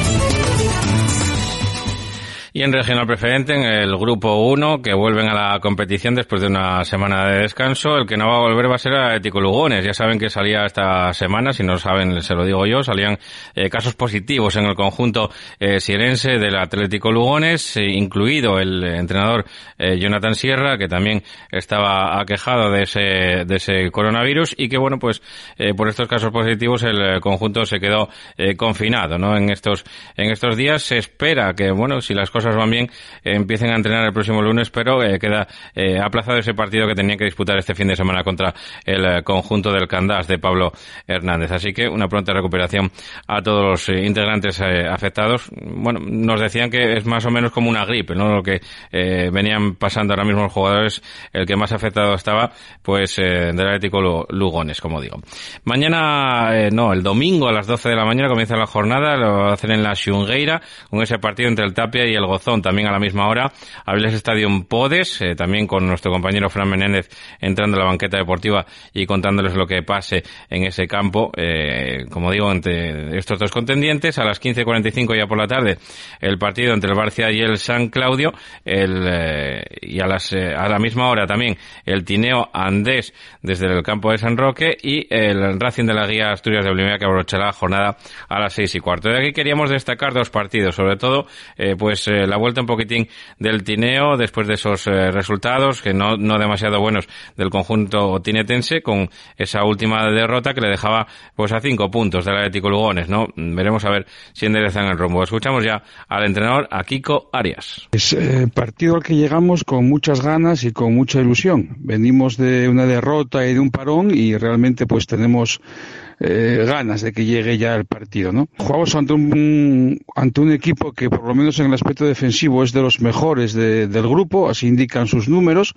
Y en regional preferente, en el grupo 1, que vuelven a la competición después de una semana de descanso, el que no va a volver va a ser Atlético Lugones. Ya saben que salía esta semana, si no saben, se lo digo yo, salían eh, casos positivos en el conjunto eh, sierense del Atlético Lugones, eh, incluido el entrenador eh, Jonathan Sierra, que también estaba aquejado de ese, de ese coronavirus y que, bueno, pues por estos casos positivos el conjunto se quedó confinado, ¿no? En estos, en estos días se espera que, bueno, si las cosas van bien, eh, empiecen a entrenar el próximo lunes, pero eh, queda eh, aplazado ese partido que tenía que disputar este fin de semana contra el conjunto del Candás de Pablo Hernández. Así que una pronta recuperación a todos los integrantes afectados. Bueno, nos decían que es más o menos como una gripe, ¿no? Lo que venían pasando ahora mismo los jugadores, el que más afectado estaba, pues del Atlético Lu- Lugones, como digo. Mañana, no, el domingo a las 12 de la mañana comienza la jornada, lo hacen en la Xungueira, con ese partido entre el Tapia y el También a la misma hora. Aviles Stadium Podes, eh, también con nuestro compañero Fran Menéndez entrando a la banqueta deportiva y contándoles lo que pase en ese campo, eh, como digo, entre estos dos contendientes. A las 15.45 ya por la tarde, el partido entre el Barcia y el San Claudio, el, eh, y a, las, a la misma hora también el Tineo Andés desde el campo de San Roque y el Racing de la Guía Asturias de Olimia que abrochará la jornada a las seis y cuarto. De aquí queríamos destacar dos partidos, sobre todo, pues eh, la vuelta un poquitín del Tineo después de esos eh, resultados que no, no demasiado buenos del conjunto tinetense con esa última derrota que le dejaba pues a cinco puntos del Atlético Lugones, ¿no? Veremos a ver si enderezan el rumbo. Escuchamos ya al entrenador, a Kiko Arias. Es eh, partido al que llegamos con muchas ganas y con mucha ilusión. Venimos de una derrota y de un parón y realmente pues tenemos eh, ganas de que llegue ya el partido, ¿no? Jugamos ante un ante un equipo que por lo menos en el aspecto defensivo es de los mejores de- del grupo, así indican sus números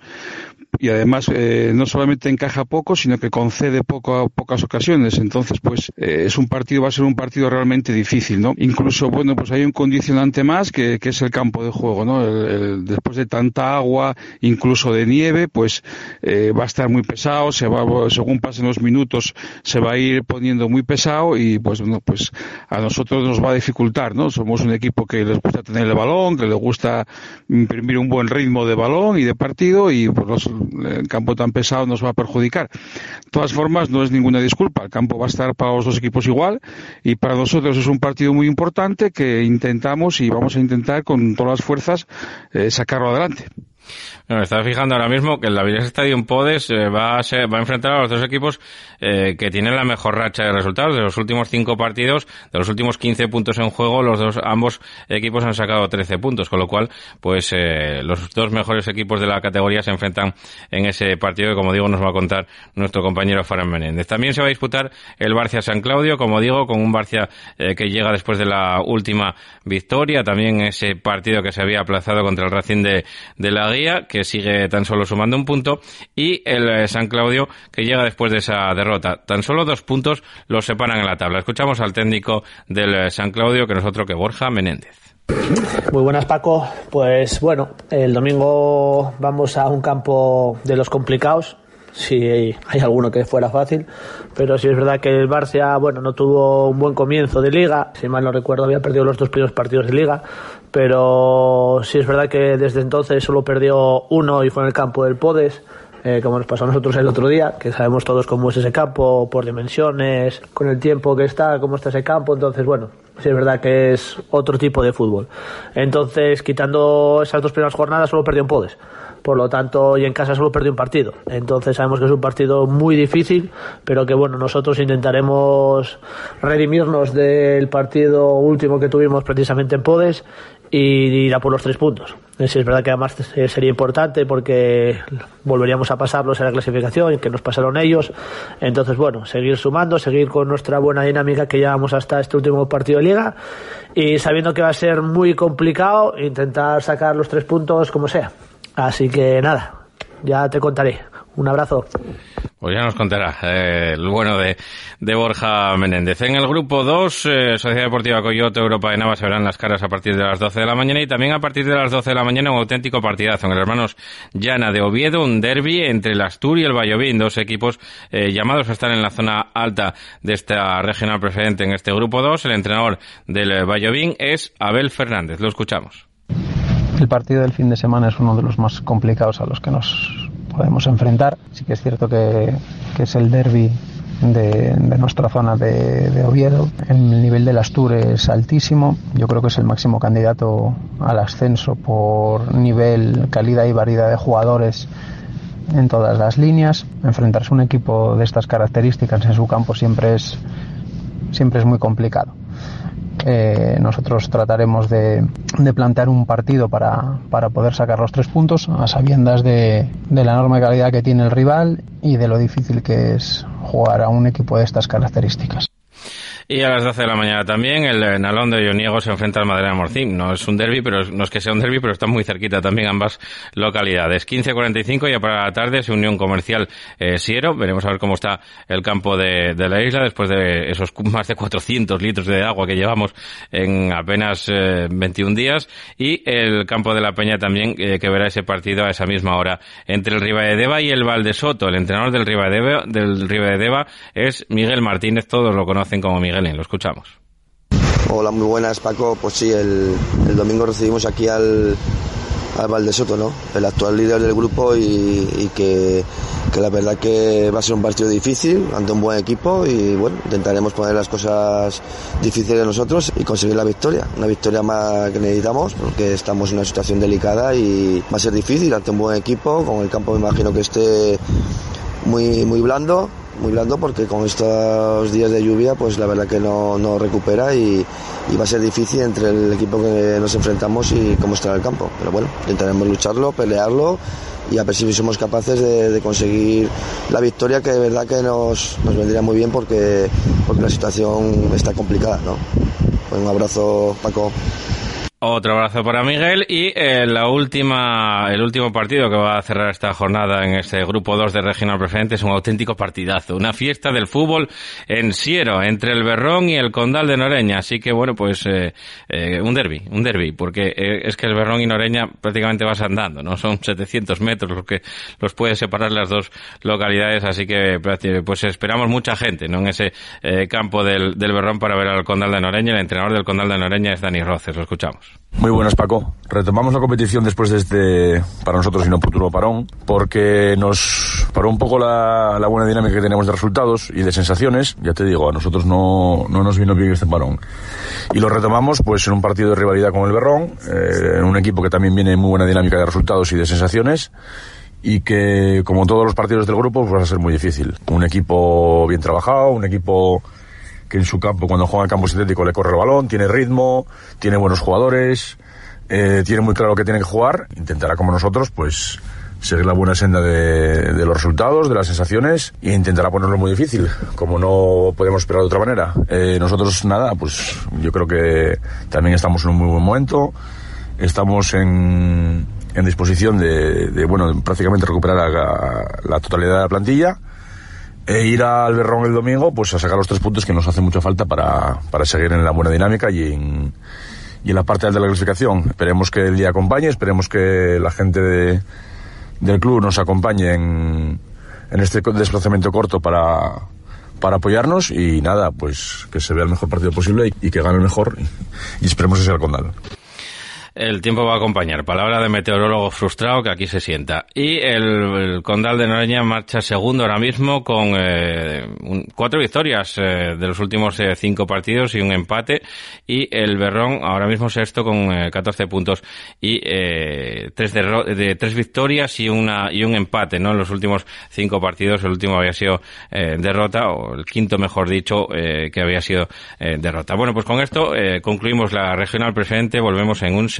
y además eh, no solamente encaja poco, sino que concede poco a pocas ocasiones. Entonces, pues eh, es un partido, va a ser un partido realmente difícil, ¿no? Incluso, bueno, pues hay un condicionante más que, que es el campo de juego, ¿no? El- el- después de tanta agua, incluso de nieve, pues eh, va a estar muy pesado, se va, según pasen los minutos, se va a ir poniendo muy pesado y pues bueno, pues a nosotros nos va a dificultar, ¿no? Somos un equipo que les gusta tener el balón, que les gusta imprimir un buen ritmo de balón y de partido y pues los- el campo tan pesado nos va a perjudicar. De todas formas, no es ninguna disculpa, el campo va a estar para los dos equipos igual y para nosotros es un partido muy importante que intentamos y vamos a intentar con todas las fuerzas eh, sacarlo adelante. Bueno, me estaba fijando ahora mismo que el Avilés Stadium Podes eh, va, a ser- va a enfrentar a los dos equipos eh, que tienen la mejor racha de resultados. De los últimos cinco partidos, de los últimos 15 puntos en juego, los dos, ambos equipos han sacado 13 puntos, con lo cual, pues, eh, los dos mejores equipos de la categoría se enfrentan en ese partido que, como digo, nos va a contar nuestro compañero Faran Menéndez. También se va a disputar el Barcia San Claudio, como digo, con un Barcia eh, que llega después de la última victoria, también ese partido que se había aplazado contra el Racing de, de la Que sigue tan solo sumando un punto, y el eh, San Claudio, que llega después de esa derrota. Tan solo dos puntos los separan en la tabla. Escuchamos al técnico del eh, San Claudio, que no es otro que Borja Menéndez. Muy buenas Paco, pues bueno, el domingo vamos a un campo de los complicados, si hay alguno que fuera fácil, pero sí es verdad que el Barça, bueno, no tuvo un buen comienzo de liga, si mal no recuerdo había perdido los dos primeros partidos de liga, pero sí es verdad que desde entonces solo perdió uno y fue en el campo del Podes, eh, como nos pasó a nosotros el otro día, que sabemos todos cómo es ese campo, por dimensiones, con el tiempo que está, cómo está ese campo, entonces bueno, sí es verdad que es otro tipo de fútbol. Entonces, quitando esas dos primeras jornadas, solo perdió en Podes por lo tanto, y en casa solo perdió un partido. Entonces sabemos que es un partido muy difícil, pero que bueno, nosotros intentaremos redimirnos del partido último que tuvimos precisamente en Podes y ir a por los tres puntos. Sí, es verdad que además sería importante porque volveríamos a pasarlos en la clasificación, que nos pasaron ellos. Entonces, bueno, seguir sumando, seguir con nuestra buena dinámica que llevamos hasta este último partido de liga y sabiendo que va a ser muy complicado, intentar sacar los tres puntos como sea. Así que nada, ya te contaré. Un abrazo. Pues ya nos contará eh, el bueno de, de, Borja Menéndez. En el grupo 2, eh, Sociedad Deportiva Coyote, Europa de Nava se verán las caras a partir de las 12 de la mañana y también a partir de las 12 de la mañana un auténtico partidazo en el hermanos Llana de Oviedo, un derby entre el Astur y el Vallovín, dos equipos eh, llamados a estar en la zona alta de esta regional preferente en este grupo 2. El entrenador del Vallovín es Abel Fernández. Lo escuchamos. El partido del fin de semana es uno de los más complicados a los que nos podemos enfrentar. Sí que es cierto que, es el derby de, nuestra zona de, Oviedo. El nivel del Astur es altísimo. Yo creo que es el máximo candidato al ascenso por nivel, calidad y variedad de jugadores en todas las líneas. Enfrentarse a un equipo de estas características en su campo siempre es, siempre es muy complicado. Eh, nosotros trataremos de, plantear un partido para, poder sacar los tres puntos a sabiendas de, de la enorme calidad que tiene el rival y de lo difícil que es jugar a un equipo de estas características. Y a las 12 de la mañana también el Nalón de Ioniego se enfrenta al Madrid Morcín. No es un derby, pero no es que sea un derby, pero están muy cerquita también ambas localidades. 15.45 y para la tarde es Unión Comercial eh, Siero. Veremos a ver cómo está el campo de, la isla después de esos más de 400 litros de agua que llevamos en apenas 21 eh, días. Y el campo de la Peña también, eh, que verá ese partido a esa misma hora entre el Deva y el Valdesoto. El entrenador del Deva del Deva es Miguel Martínez. Todos lo conocen como Miguel lo escuchamos. Hola, muy buenas, Paco. Pues sí, el, domingo recibimos aquí al, al Valdesoto, ¿no? El actual líder del grupo y, que, la verdad que va a ser un partido difícil ante un buen equipo y bueno, intentaremos poner las cosas difíciles de nosotros y conseguir la victoria. Una victoria más que necesitamos porque estamos en una situación delicada y va a ser difícil ante un buen equipo, con el campo me imagino que esté muy, muy blando muy blando porque con estos días de lluvia pues la verdad que no, no recupera y, va a ser difícil entre el equipo que nos enfrentamos y cómo está el campo. Pero bueno, intentaremos lucharlo, pelearlo y a ver si somos capaces de, conseguir la victoria que de verdad que nos, nos vendría muy bien porque, porque la situación está complicada. ¿no? Pues un abrazo Paco. Otro abrazo para Miguel y eh, la última, el último partido que va a cerrar esta jornada en este grupo 2 de Regional Preferente es un auténtico partidazo, una fiesta del fútbol en Siero, entre el Berrón y el Condal de Noreña. Así que bueno, pues eh, eh, un derby, un derby, porque es que el Berrón y Noreña prácticamente vas andando, ¿no? Son 700 metros lo que los puede separar las dos localidades, así que pues esperamos mucha gente, ¿no? En ese campo del, del Berrón para ver al Condal de Noreña. El entrenador del Condal de Noreña es Dani Roces, lo escuchamos. Muy buenas, Paco. Retomamos la competición después de este, para nosotros, futuro parón, porque nos paró un poco la, buena dinámica que tenemos de resultados y de sensaciones. Ya te digo, a nosotros no, no nos vino bien este parón. Y lo retomamos, pues, en un partido de rivalidad con el Berrón, eh, en un equipo que también viene en muy buena dinámica de resultados y de sensaciones y que, como todos los partidos del grupo, pues va a ser muy difícil. Un equipo bien trabajado, un equipo que en su campo, cuando juega en campo sintético, le corre el balón, tiene ritmo, tiene buenos jugadores, eh, tiene muy claro que tiene que jugar, intentará como nosotros, pues seguir la buena senda de, los resultados, de las sensaciones e intentará ponerlo muy difícil, como no podemos esperar de otra manera. Eh, nosotros nada, pues yo creo que también estamos en un muy buen momento, estamos en, en disposición de, bueno, prácticamente recuperar la totalidad de la plantilla e ir al Berrón el domingo pues a sacar los tres puntos que nos hace mucha falta para, para seguir en la buena dinámica y en, y en la parte de la clasificación. Esperemos que el día acompañe, esperemos que la gente de, del club nos acompañe en, en este desplazamiento corto para, para apoyarnos y nada, pues que se vea el mejor partido posible y, que gane el mejor y, y esperemos que sea el Condal. El tiempo va a acompañar. Palabra de meteorólogo frustrado que aquí se sienta. Y el, Condal de Noreña marcha segundo ahora mismo con eh, cuatro victorias eh, de los últimos eh, cinco partidos y un empate. Y el Berrón ahora mismo sexto con 14 puntos y tres, de, tres victorias y una y un empate, ¿no? En los últimos cinco partidos. El último había sido derrota, o el quinto mejor dicho, que había sido derrota. Bueno, pues con esto concluimos la regional preferente. Volvemos en un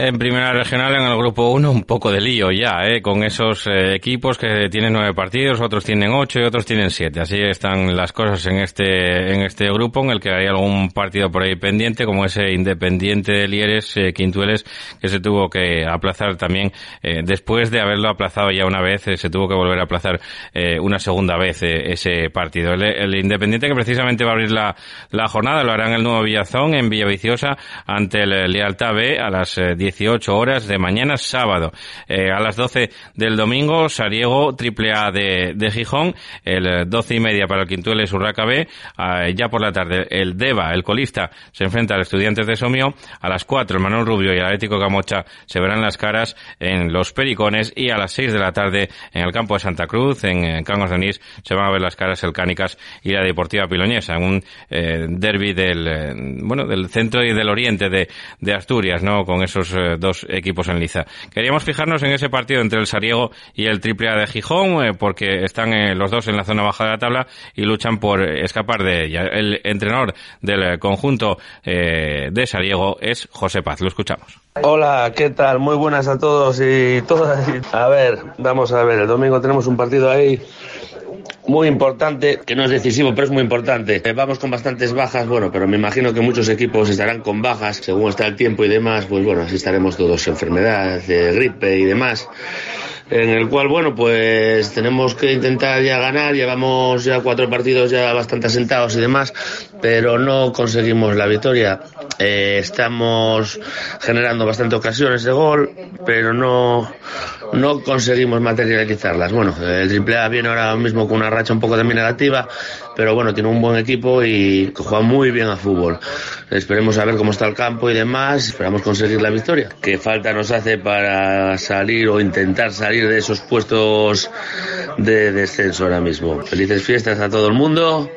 En primera regional, en el grupo 1, un poco de lío ya, ¿eh? con esos eh, equipos que tienen nueve partidos, otros tienen ocho y otros tienen siete. Así están las cosas en este, en este grupo, en el que hay algún partido por ahí pendiente, como ese Independiente de Lieres, eh, Quintueles, que se tuvo que aplazar también, eh, después de haberlo aplazado ya una vez, se tuvo que volver a aplazar una segunda vez ese partido. El, Independiente que precisamente va a abrir la, la jornada, lo hará en el nuevo Villazón, en Villaviciosa, ante el Lealtad B, a las 18 horas de mañana sábado. Eh, a las 12 del domingo, Sariego, triple A de, Gijón, el 12 y media para el Quintueles Urraca B, eh, ya por la tarde el Deva, el colista, se enfrenta al Estudiantes de Somio, a las 4 el Manuel Rubio y el Atlético Camocha se verán las caras en los Pericones y a las 6 de la tarde en el campo de Santa Cruz, en, Cangos de Onís, se van a ver las caras el Cánicas y la Deportiva Piloñesa, en un eh, derby del, eh, bueno, del centro y del oriente de, de Asturias, ¿no? Con esos eh, dos equipos en liza. Queríamos fijarnos en ese partido entre el Sariego y el Triple A de Gijón, eh, porque están eh, los dos en la zona baja de la tabla y luchan por escapar de ella. El entrenador del conjunto de Sariego es José Paz. Lo escuchamos. Hola, ¿qué tal? Muy buenas a todos y todas. A ver, vamos a ver, el domingo tenemos un partido ahí muy importante, que no es decisivo, pero es muy importante. Eh, vamos con bastantes bajas, bueno, pero me imagino que muchos equipos estarán con bajas, según está el tiempo y demás, pues bueno, así estaremos todos, enfermedad, gripe y demás en el cual, bueno, pues tenemos que intentar ya ganar, llevamos ya cuatro partidos ya bastante asentados y demás, pero no conseguimos la victoria. Eh, estamos generando bastante ocasiones de gol, pero no, no conseguimos materializarlas. Bueno, el AAA viene ahora mismo con una racha un poco también negativa, pero bueno, tiene un buen equipo y juega muy bien a fútbol. Esperemos a ver cómo está el campo y demás, esperamos conseguir la victoria. ¿Qué falta nos hace para salir o intentar salir de esos puestos de descenso ahora mismo? Felices fiestas a todo el mundo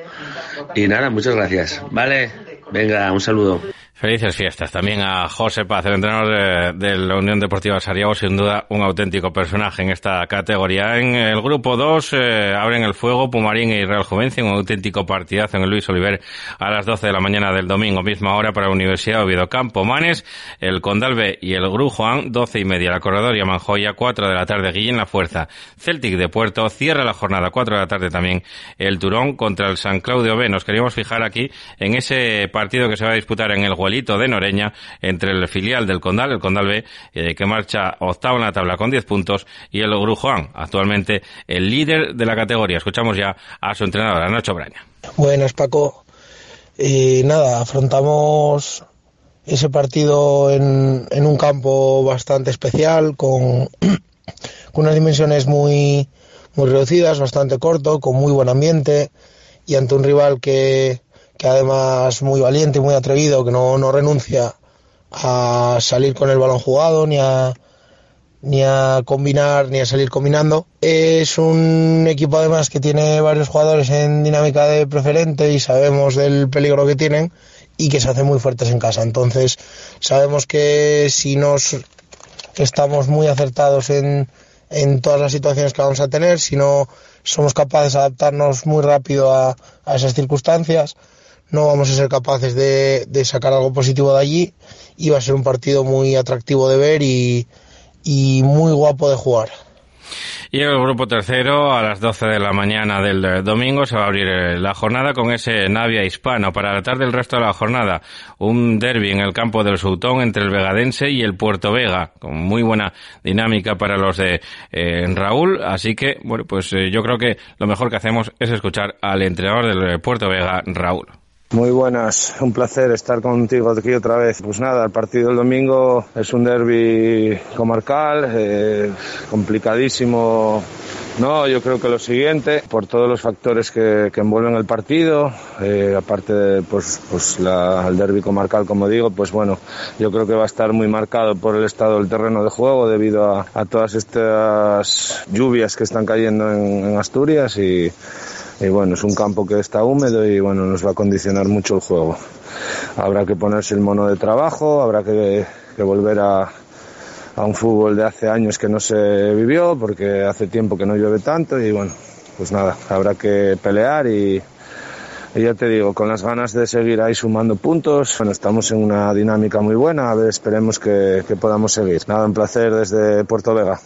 y nada, muchas gracias. Vale, venga, un saludo. Felices fiestas. También a José Paz, el entrenador de, la Unión Deportiva Sariago, sin duda un auténtico personaje en esta categoría. En el grupo 2 eh, abren el fuego Pumarín y Real Juvencia, un auténtico partidazo en el Luis Oliver a las 12 de la mañana del domingo, misma hora para la Universidad de Oviedo. Campo Manes, el Condalbe y el Gru Juan, 12 y media, la Corredoria Manjoya, 4 de la tarde, Guillén La Fuerza, Celtic de Puerto, cierra la jornada, 4 de la tarde también el Turón contra el San Claudio B. Nos queríamos fijar aquí en ese partido que se va a disputar en el de Noreña entre el filial del Condal, el Condal B, eh, que marcha octavo en la tabla con 10 puntos, y el Grujuan, actualmente el líder de la categoría. Escuchamos ya a su entrenadora, Nacho Braña. Buenas, Paco. Y nada, afrontamos ese partido en, en un campo bastante especial, con, con unas dimensiones muy, muy reducidas, bastante corto, con muy buen ambiente y ante un rival que, que además muy valiente, muy atrevido, que no, no renuncia a salir con el balón jugado ni a ni a combinar ni a salir combinando. Es un equipo además que tiene varios jugadores en dinámica de preferente y sabemos del peligro que tienen y que se hacen muy fuertes en casa. Entonces sabemos que si nos estamos muy acertados en, en todas las situaciones que vamos a tener, si no somos capaces de adaptarnos muy rápido a, a esas circunstancias, no vamos a ser capaces de, sacar algo positivo de allí y va a ser un partido muy atractivo de ver y, muy guapo de jugar. Y el grupo tercero, a las 12 de la mañana del eh, domingo, se va a abrir eh, la jornada con ese Navia hispano. Para la tarde, el resto de la jornada, un derby en el campo del Soutón entre el Vegadense y el Puerto Vega, con muy buena dinámica para los de eh, Raúl. Así que, bueno, pues yo creo que lo mejor que hacemos es escuchar al entrenador del Puerto Vega, Raúl. Muy buenas, un placer estar contigo aquí otra vez. Pues nada, el partido del domingo es un derby comarcal, eh, complicadísimo. No, yo creo que lo siguiente, por todos los factores que, envuelven el partido, eh, aparte de pues, pues el derby comarcal, como digo, pues bueno, yo creo que va a estar muy marcado por el estado del terreno de juego debido a, todas estas lluvias que están cayendo en Asturias y y bueno, es un campo que está húmedo y bueno, nos va a condicionar mucho el juego. Habrá que ponerse el mono de trabajo, habrá que, volver a, a un fútbol de hace años que no se vivió porque hace tiempo que no llueve tanto y bueno, pues nada, habrá que pelear y, ya te digo, con las ganas de seguir ahí sumando puntos, bueno, estamos en una dinámica muy buena, a ver, esperemos que, que podamos seguir. Nada, un placer desde Puerto Vega.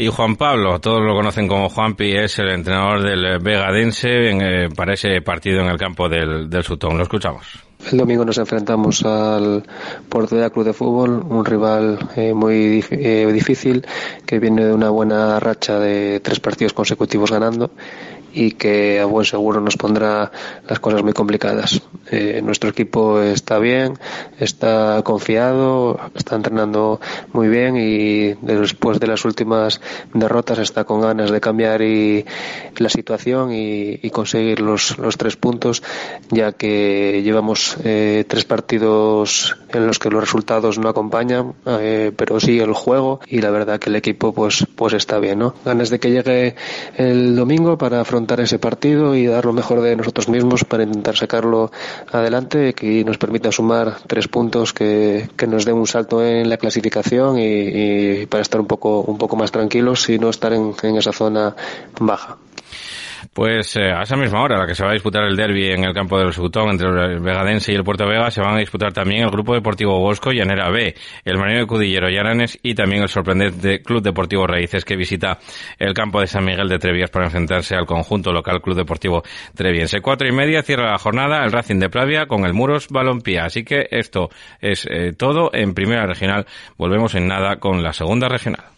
Y Juan Pablo, todos lo conocen como Juanpi, es el entrenador del Vegadense eh, para ese partido en el campo del, del Sutón. Lo escuchamos. El domingo nos enfrentamos al Puerto de Club de Fútbol, un rival eh, muy eh, difícil que viene de una buena racha de tres partidos consecutivos ganando y que a buen seguro nos pondrá las cosas muy complicadas. Eh, nuestro equipo está bien, está confiado, está entrenando muy bien y después de las últimas derrotas está con ganas de cambiar y, la situación y, conseguir los, los, tres puntos, ya que llevamos eh, tres partidos en los que los resultados no acompañan, eh, pero sí el juego y la verdad que el equipo pues, pues está bien. ¿no? Ganas de que llegue el domingo para afrontar ese partido y dar lo mejor de nosotros mismos para intentar sacarlo adelante y nos permita sumar tres puntos que, nos den un salto en la clasificación y, para estar un poco, un poco más tranquilos y no estar en esa zona baja. Pues eh, a esa misma hora, la que se va a disputar el derby en el campo del Sutón entre el Vegadense y el Puerto Vega, se van a disputar también el Grupo Deportivo Bosco y B, el Marino de Cudillero Yaranes y también el sorprendente Club Deportivo Raíces que visita el campo de San Miguel de Trevías para enfrentarse al conjunto local Club Deportivo Treviense. Cuatro y media cierra la jornada el Racing de Pravia con el Muros Balompía. Así que esto es eh, todo en primera regional. Volvemos en nada con la segunda regional.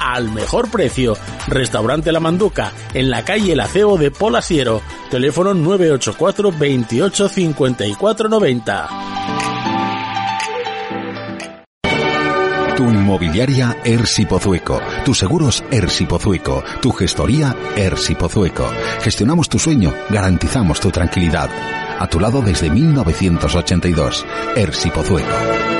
al mejor precio. Restaurante La Manduca, en la calle El Aceo de Polasiero. Teléfono 984 28 54 90. Tu inmobiliaria Ersi Pozueco, tus seguros Ersi Pozueco, tu gestoría Ersi Pozueco. Gestionamos tu sueño, garantizamos tu tranquilidad. A tu lado desde 1982. Ersi Pozueco.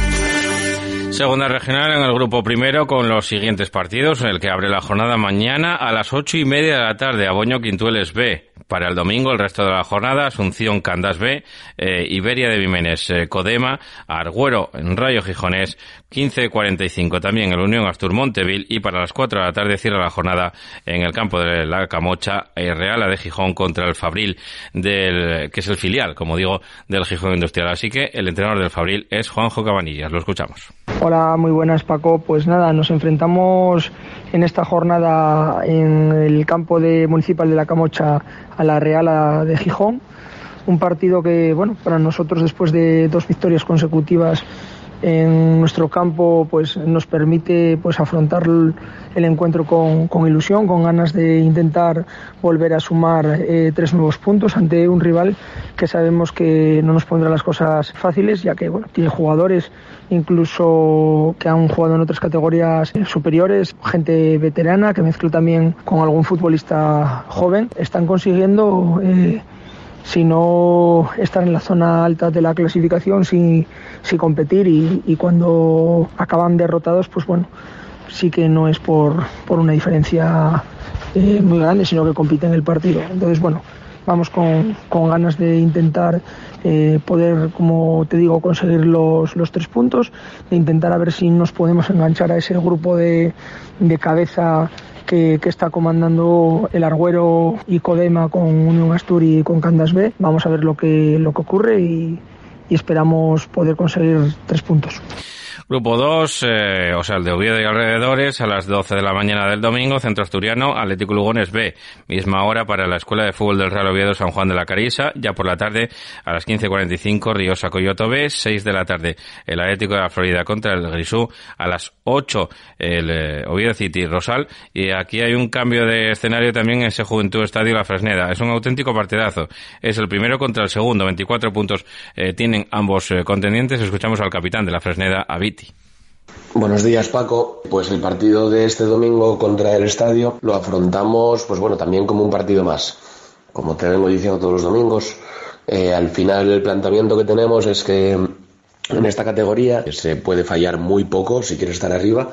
Segunda regional en el grupo primero con los siguientes partidos, en el que abre la jornada mañana a las ocho y media de la tarde, Aboño Quintueles B. Para el domingo, el resto de la jornada, Asunción Candas B, eh, Iberia de Vimenes eh, Codema, Argüero en Rayo Gijonés, 15.45 también el Unión Astur Monteville y para las 4 de la tarde cierra la jornada en el campo de la Camocha, eh, Reala de Gijón contra el Fabril, del, que es el filial, como digo, del Gijón Industrial. Así que el entrenador del Fabril es Juanjo Cabanillas. Lo escuchamos. Hola, muy buenas Paco. Pues nada, nos enfrentamos en esta jornada en el campo de municipal de la Camocha a la Real de Gijón. Un partido que, bueno, para nosotros después de dos victorias consecutivas en nuestro campo pues nos permite pues afrontar el encuentro con, con ilusión, con ganas de intentar volver a sumar eh, tres nuevos puntos ante un rival que sabemos que no nos pondrá las cosas fáciles, ya que bueno, tiene jugadores incluso que han jugado en otras categorías superiores, gente veterana que mezcló también con algún futbolista joven, están consiguiendo eh, si no estar en la zona alta de la clasificación, si, si competir y, y, cuando acaban derrotados, pues bueno, sí que no es por, por una diferencia eh, muy grande, sino que compiten el partido. Entonces, bueno, vamos con, con ganas de intentar eh, poder, como te digo, conseguir los, los, tres puntos, de intentar a ver si nos podemos enganchar a ese grupo de, de cabeza que, está comandando el Argüero y Codema con Unión Asturi y con Candas B. Vamos a ver lo que, lo que ocurre y esperamos poder conseguir tres puntos. Grupo 2, eh, o sea, el de Oviedo y alrededores, a las 12 de la mañana del domingo, Centro Asturiano, Atlético Lugones B. Misma hora para la Escuela de Fútbol del Real Oviedo San Juan de la Carisa. Ya por la tarde, a las 15.45, Riosa Coyoto B. 6 de la tarde, el Atlético de la Florida contra el Grisú. A las 8, el eh, Oviedo City Rosal. Y aquí hay un cambio de escenario también en ese Juventud Estadio La Fresneda. Es un auténtico partidazo. Es el primero contra el segundo. 24 puntos eh, tienen ambos eh, contendientes. Escuchamos al capitán de La Fresneda, Buenos días Paco, pues el partido de este domingo contra el Estadio lo afrontamos pues bueno también como un partido más, como te vengo diciendo todos los domingos, eh, al final el planteamiento que tenemos es que en esta categoría se puede fallar muy poco si quieres estar arriba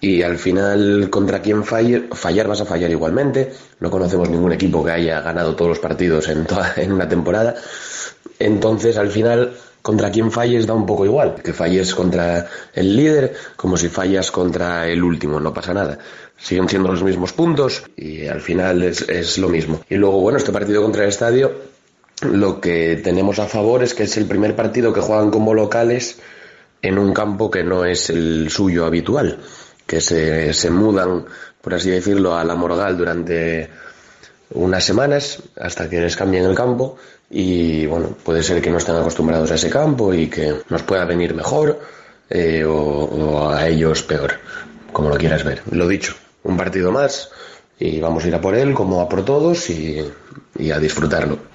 y al final contra quien falle, fallar vas a fallar igualmente, no conocemos ningún equipo que haya ganado todos los partidos en, toda, en una temporada Entonces, al final, contra quien falles da un poco igual. Que falles contra el líder, como si fallas contra el último, no pasa nada. Siguen siendo los mismos puntos y al final es, es lo mismo. Y luego, bueno, este partido contra el estadio, lo que tenemos a favor es que es el primer partido que juegan como locales en un campo que no es el suyo habitual, que se, se mudan, por así decirlo, a la Morgal durante unas semanas hasta que les cambien el campo y bueno, puede ser que no estén acostumbrados a ese campo y que nos pueda venir mejor eh, o, o a ellos peor, como lo quieras ver. Lo dicho, un partido más y vamos a ir a por él como a por todos y, y a disfrutarlo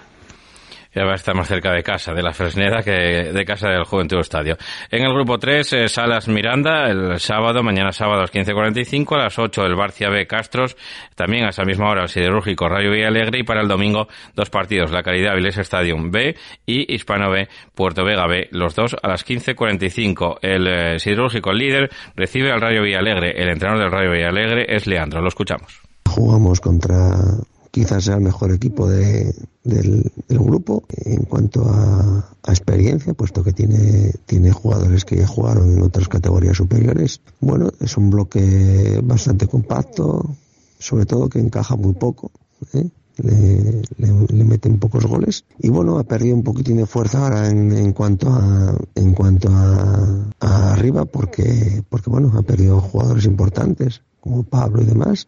ya va a estar más cerca de casa, de la Fresneda, que de casa del Juventud Estadio. En el grupo 3, eh, Salas Miranda, el sábado, mañana sábado a las 15.45, a las 8 el Barcia B Castros, también a esa misma hora el Siderúrgico Rayo Alegre y para el domingo dos partidos, la Caridad Viles Stadium B y Hispano B Puerto Vega B, los dos a las 15.45. El eh, Siderúrgico líder recibe al Rayo Alegre, el entrenador del Rayo Alegre es Leandro, lo escuchamos. Jugamos contra quizás sea el mejor equipo de, del, grupo en cuanto a, experiencia, puesto que tiene, tiene jugadores que ya jugaron en otras categorías superiores. Bueno, es un bloque bastante compacto, sobre todo que encaja muy poco. ¿eh? Le, le, meten pocos goles y bueno ha perdido un poquitín de fuerza ahora en, cuanto a en cuanto a arriba porque porque bueno ha perdido jugadores importantes como Pablo y demás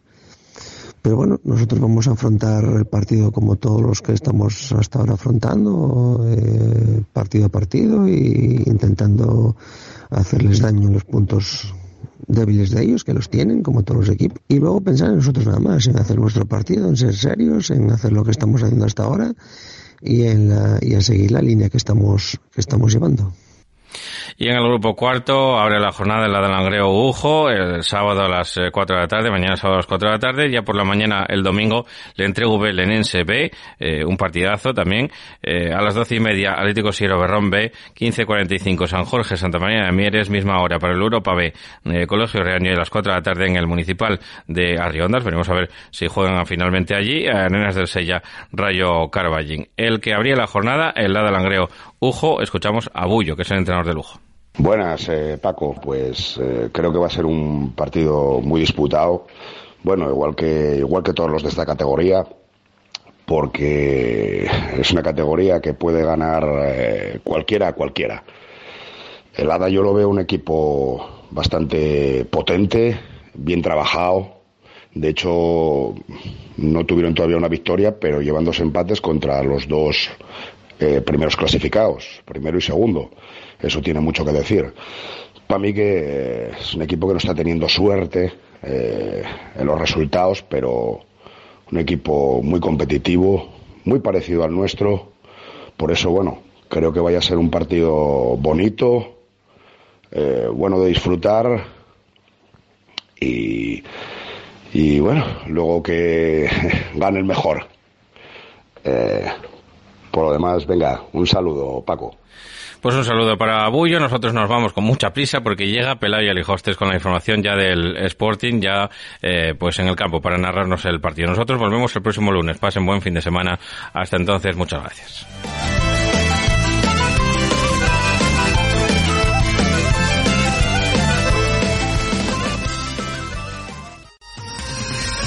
pero bueno, nosotros vamos a afrontar el partido como todos los que estamos hasta ahora afrontando, eh, partido a partido y intentando hacerles daño en los puntos débiles de ellos, que los tienen, como todos los equipos, y luego pensar en nosotros nada más, en hacer nuestro partido, en ser serios, en hacer lo que estamos haciendo hasta ahora y en, la, y en seguir la línea que estamos, que estamos llevando. Y en el grupo cuarto abre la jornada la de Langreo Ujo, el sábado a las 4 eh, de la tarde, mañana sábado a las 4 de la tarde, ya por la mañana el domingo le entrego B Lenense B, eh, un partidazo también, eh, a las 12 y media Atlético Sierra Berrón B, 15.45 San Jorge Santa María de Mieres, misma hora para el Europa B, eh, Colegio Reaño y a las 4 de la tarde en el Municipal de Arriondas, veremos a ver si juegan finalmente allí, Arenas del Sella, Rayo Carballín. El que abría la jornada, el lado de Langreo Ujo, escuchamos a Bullo, que es el entrenador de lujo. Buenas, eh, Paco. Pues eh, creo que va a ser un partido muy disputado. Bueno, igual que igual que todos los de esta categoría, porque es una categoría que puede ganar eh, cualquiera cualquiera. El ADA yo lo veo un equipo bastante potente, bien trabajado. De hecho, no tuvieron todavía una victoria, pero llevan dos empates contra los dos eh, primeros clasificados, primero y segundo. Eso tiene mucho que decir. Para mí que es un equipo que no está teniendo suerte eh, en los resultados, pero un equipo muy competitivo, muy parecido al nuestro. Por eso, bueno, creo que vaya a ser un partido bonito, eh, bueno de disfrutar y, y bueno, luego que gane el mejor. Eh, por lo demás, venga, un saludo, Paco. Pues un saludo para Bullo. Nosotros nos vamos con mucha prisa porque llega Pelayo Alijostes con la información ya del Sporting, ya eh, pues en el campo para narrarnos el partido. Nosotros volvemos el próximo lunes. Pasen buen fin de semana. Hasta entonces, muchas gracias.